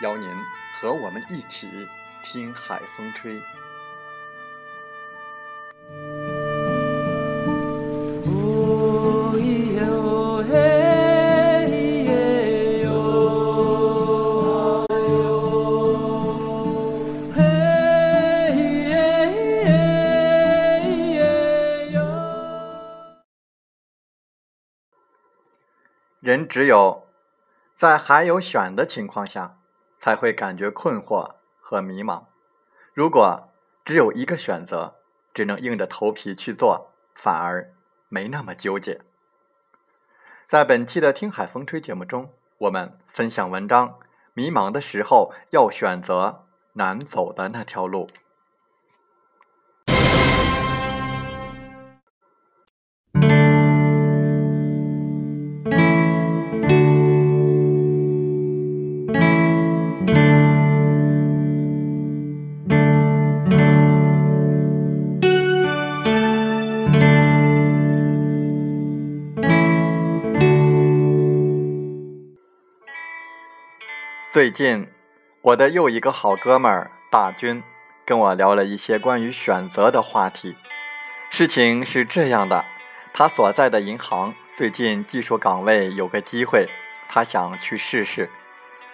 邀您和我们一起听海风吹。人只有在还有选的情况下。才会感觉困惑和迷茫。如果只有一个选择，只能硬着头皮去做，反而没那么纠结。在本期的《听海风吹》节目中，我们分享文章：迷茫的时候要选择难走的那条路。最近，我的又一个好哥们儿大军跟我聊了一些关于选择的话题。事情是这样的，他所在的银行最近技术岗位有个机会，他想去试试。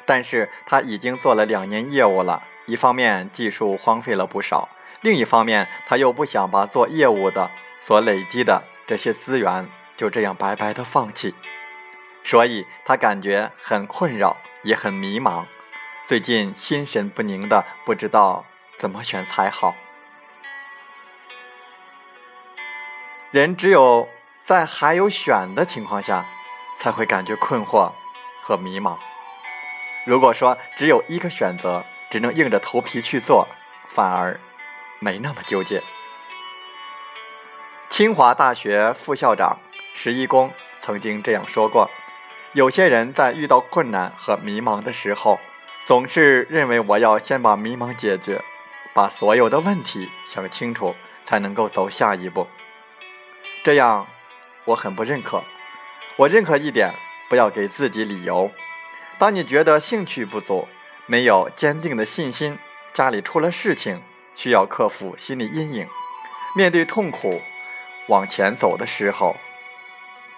但是他已经做了两年业务了，一方面技术荒废了不少，另一方面他又不想把做业务的所累积的这些资源就这样白白的放弃，所以他感觉很困扰。也很迷茫，最近心神不宁的，不知道怎么选才好。人只有在还有选的情况下，才会感觉困惑和迷茫。如果说只有一个选择，只能硬着头皮去做，反而没那么纠结。清华大学副校长石一公曾经这样说过。有些人在遇到困难和迷茫的时候，总是认为我要先把迷茫解决，把所有的问题想清楚，才能够走下一步。这样，我很不认可。我认可一点，不要给自己理由。当你觉得兴趣不足，没有坚定的信心，家里出了事情，需要克服心理阴影，面对痛苦往前走的时候，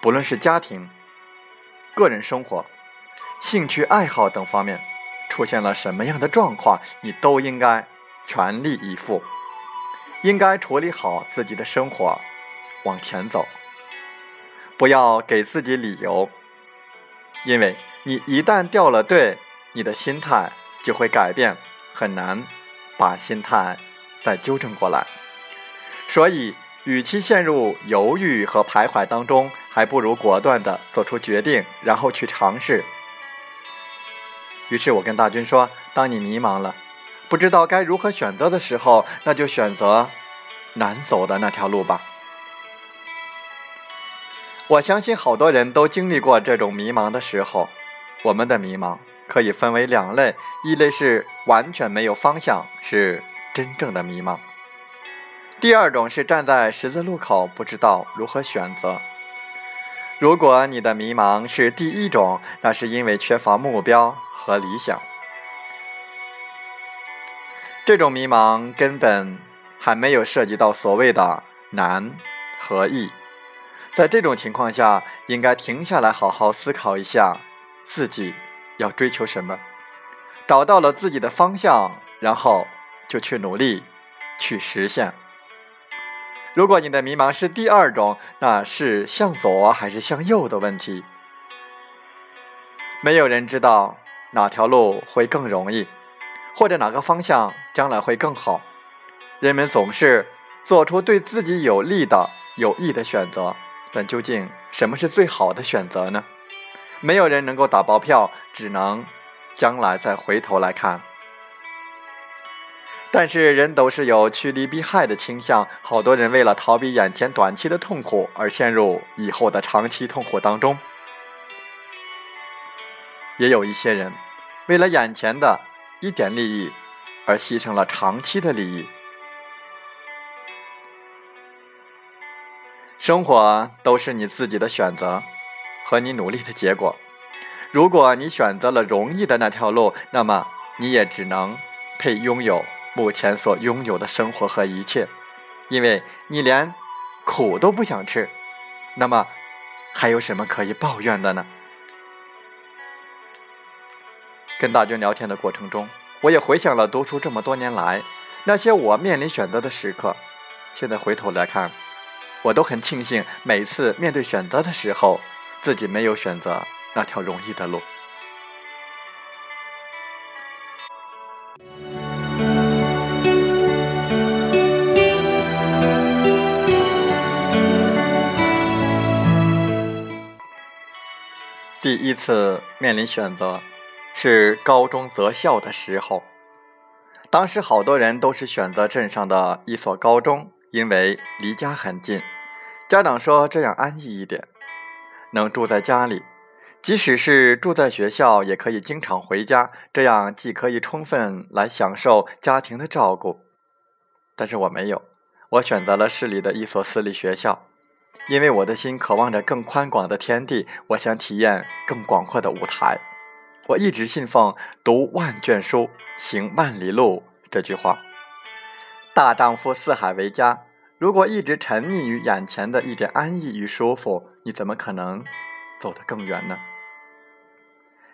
不论是家庭。个人生活、兴趣爱好等方面出现了什么样的状况，你都应该全力以赴，应该处理好自己的生活，往前走。不要给自己理由，因为你一旦掉了队，你的心态就会改变，很难把心态再纠正过来。所以，与其陷入犹豫和徘徊当中，还不如果断的做出决定，然后去尝试。于是我跟大军说：“当你迷茫了，不知道该如何选择的时候，那就选择难走的那条路吧。”我相信好多人都经历过这种迷茫的时候。我们的迷茫可以分为两类：一类是完全没有方向，是真正的迷茫；第二种是站在十字路口，不知道如何选择。如果你的迷茫是第一种，那是因为缺乏目标和理想。这种迷茫根本还没有涉及到所谓的难和易。在这种情况下，应该停下来好好思考一下自己要追求什么，找到了自己的方向，然后就去努力去实现。如果你的迷茫是第二种，那是向左还是向右的问题。没有人知道哪条路会更容易，或者哪个方向将来会更好。人们总是做出对自己有利的、有益的选择，但究竟什么是最好的选择呢？没有人能够打包票，只能将来再回头来看。但是人都是有趋利避害的倾向，好多人为了逃避眼前短期的痛苦而陷入以后的长期痛苦当中，也有一些人为了眼前的一点利益而牺牲了长期的利益。生活都是你自己的选择和你努力的结果。如果你选择了容易的那条路，那么你也只能配拥有。目前所拥有的生活和一切，因为你连苦都不想吃，那么还有什么可以抱怨的呢？跟大军聊天的过程中，我也回想了读书这么多年来那些我面临选择的时刻。现在回头来看，我都很庆幸，每次面对选择的时候，自己没有选择那条容易的路。第一次面临选择，是高中择校的时候。当时好多人都是选择镇上的一所高中，因为离家很近，家长说这样安逸一点，能住在家里，即使是住在学校，也可以经常回家，这样既可以充分来享受家庭的照顾。但是我没有，我选择了市里的一所私立学校。因为我的心渴望着更宽广的天地，我想体验更广阔的舞台。我一直信奉“读万卷书，行万里路”这句话。大丈夫四海为家，如果一直沉溺于眼前的一点安逸与舒服，你怎么可能走得更远呢？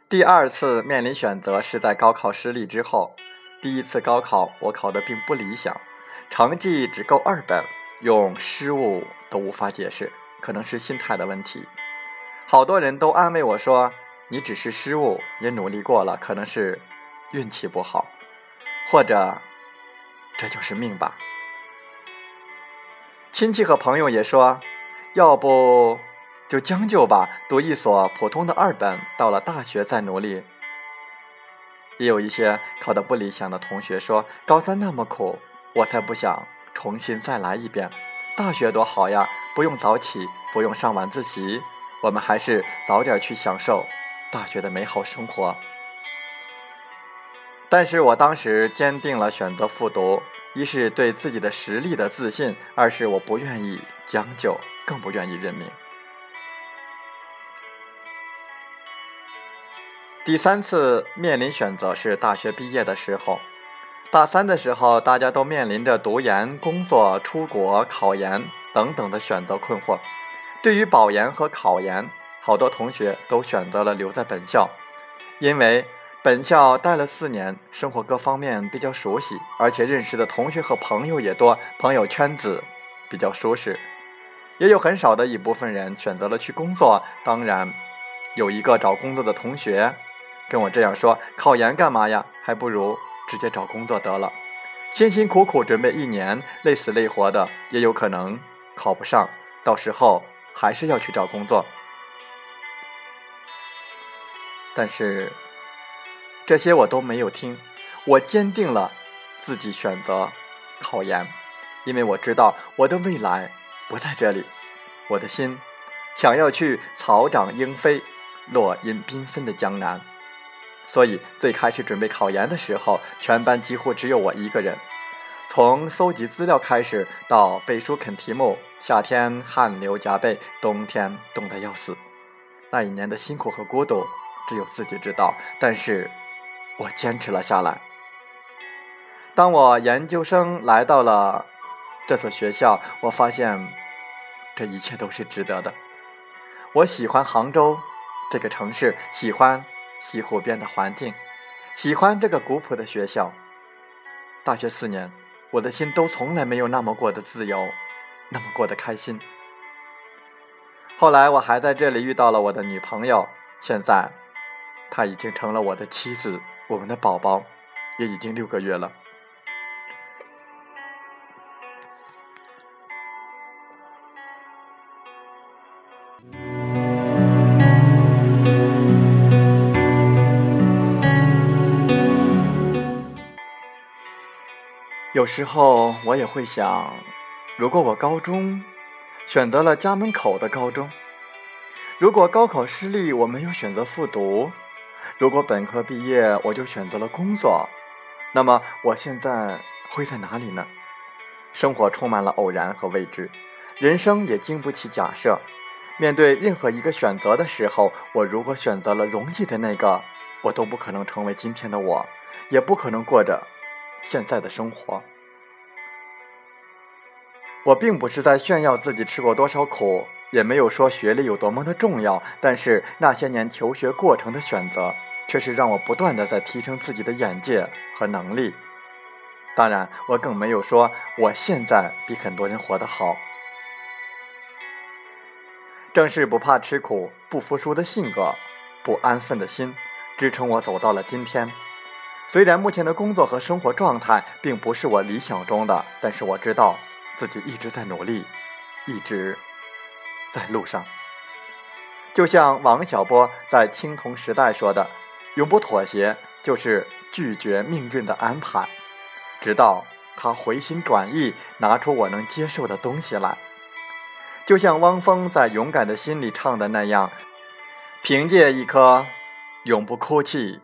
第二次面临选择是在高考失利之后。第一次高考我考得并不理想，成绩只够二本。用失误都无法解释，可能是心态的问题。好多人都安慰我说：“你只是失误，也努力过了，可能是运气不好，或者这就是命吧。”亲戚和朋友也说：“要不就将就吧，读一所普通的二本，到了大学再努力。”也有一些考得不理想的同学说：“高三那么苦，我才不想。”重新再来一遍，大学多好呀！不用早起，不用上晚自习，我们还是早点去享受大学的美好生活。但是我当时坚定了选择复读，一是对自己的实力的自信，二是我不愿意将就，更不愿意认命。第三次面临选择是大学毕业的时候。大三的时候，大家都面临着读研、工作、出国、考研等等的选择困惑。对于保研和考研，好多同学都选择了留在本校，因为本校待了四年，生活各方面比较熟悉，而且认识的同学和朋友也多，朋友圈子比较舒适。也有很少的一部分人选择了去工作。当然，有一个找工作的同学跟我这样说：“考研干嘛呀？还不如……”直接找工作得了，辛辛苦苦准备一年，累死累活的，也有可能考不上，到时候还是要去找工作。但是这些我都没有听，我坚定了自己选择考研，因为我知道我的未来不在这里，我的心想要去草长莺飞、落英缤纷的江南。所以，最开始准备考研的时候，全班几乎只有我一个人。从搜集资料开始，到背书啃题目，夏天汗流浃背，冬天冻得要死。那一年的辛苦和孤独，只有自己知道。但是，我坚持了下来。当我研究生来到了这所学校，我发现这一切都是值得的。我喜欢杭州这个城市，喜欢西湖边的环境，喜欢这个古朴的学校。大学四年，我的心都从来没有那么过的自由，那么过得开心。后来我还在这里遇到了我的女朋友，现在她已经成了我的妻子，我们的宝宝也已经六个月了。有时候我也会想，如果我高中选择了家门口的高中，如果高考失利我没有选择复读，如果本科毕业我就选择了工作，那么我现在会在哪里呢？生活充满了偶然和未知，人生也经不起假设。面对任何一个选择的时候，我如果选择了容易的那个，我都不可能成为今天的我，也不可能过着。现在的生活，我并不是在炫耀自己吃过多少苦，也没有说学历有多么的重要。但是那些年求学过程的选择，却是让我不断的在提升自己的眼界和能力。当然，我更没有说我现在比很多人活得好。正是不怕吃苦、不服输的性格、不安分的心，支撑我走到了今天。虽然目前的工作和生活状态并不是我理想中的，但是我知道自己一直在努力，一直在路上。就像王小波在《青铜时代》说的：“永不妥协，就是拒绝命运的安排，直到他回心转意，拿出我能接受的东西来。”就像汪峰在《勇敢的心》里唱的那样：“凭借一颗永不哭泣。”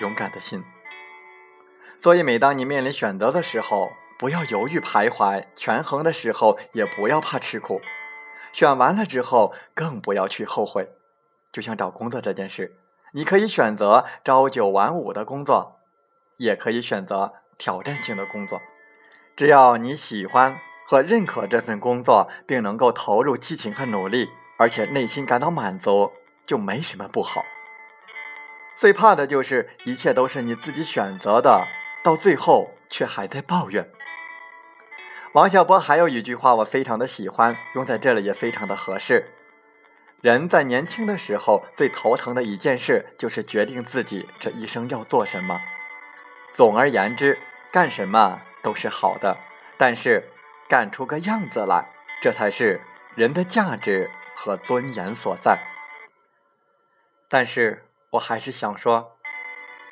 勇敢的心。所以，每当你面临选择的时候，不要犹豫徘徊；权衡的时候，也不要怕吃苦。选完了之后，更不要去后悔。就像找工作这件事，你可以选择朝九晚五的工作，也可以选择挑战性的工作。只要你喜欢和认可这份工作，并能够投入激情和努力，而且内心感到满足，就没什么不好。最怕的就是一切都是你自己选择的，到最后却还在抱怨。王小波还有一句话我非常的喜欢，用在这里也非常的合适。人在年轻的时候最头疼的一件事就是决定自己这一生要做什么。总而言之，干什么都是好的，但是干出个样子来，这才是人的价值和尊严所在。但是。我还是想说，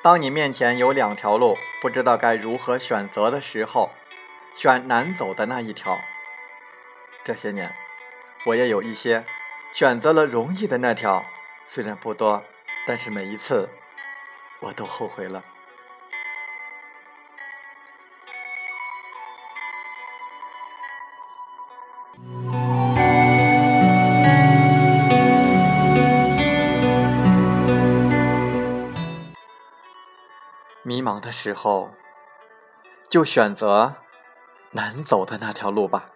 当你面前有两条路，不知道该如何选择的时候，选难走的那一条。这些年，我也有一些选择了容易的那条，虽然不多，但是每一次我都后悔了。迷茫的时候，就选择难走的那条路吧。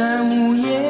在午夜。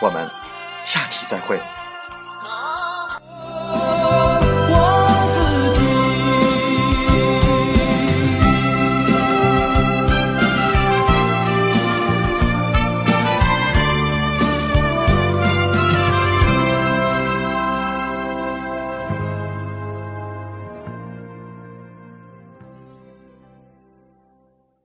我们下期再会。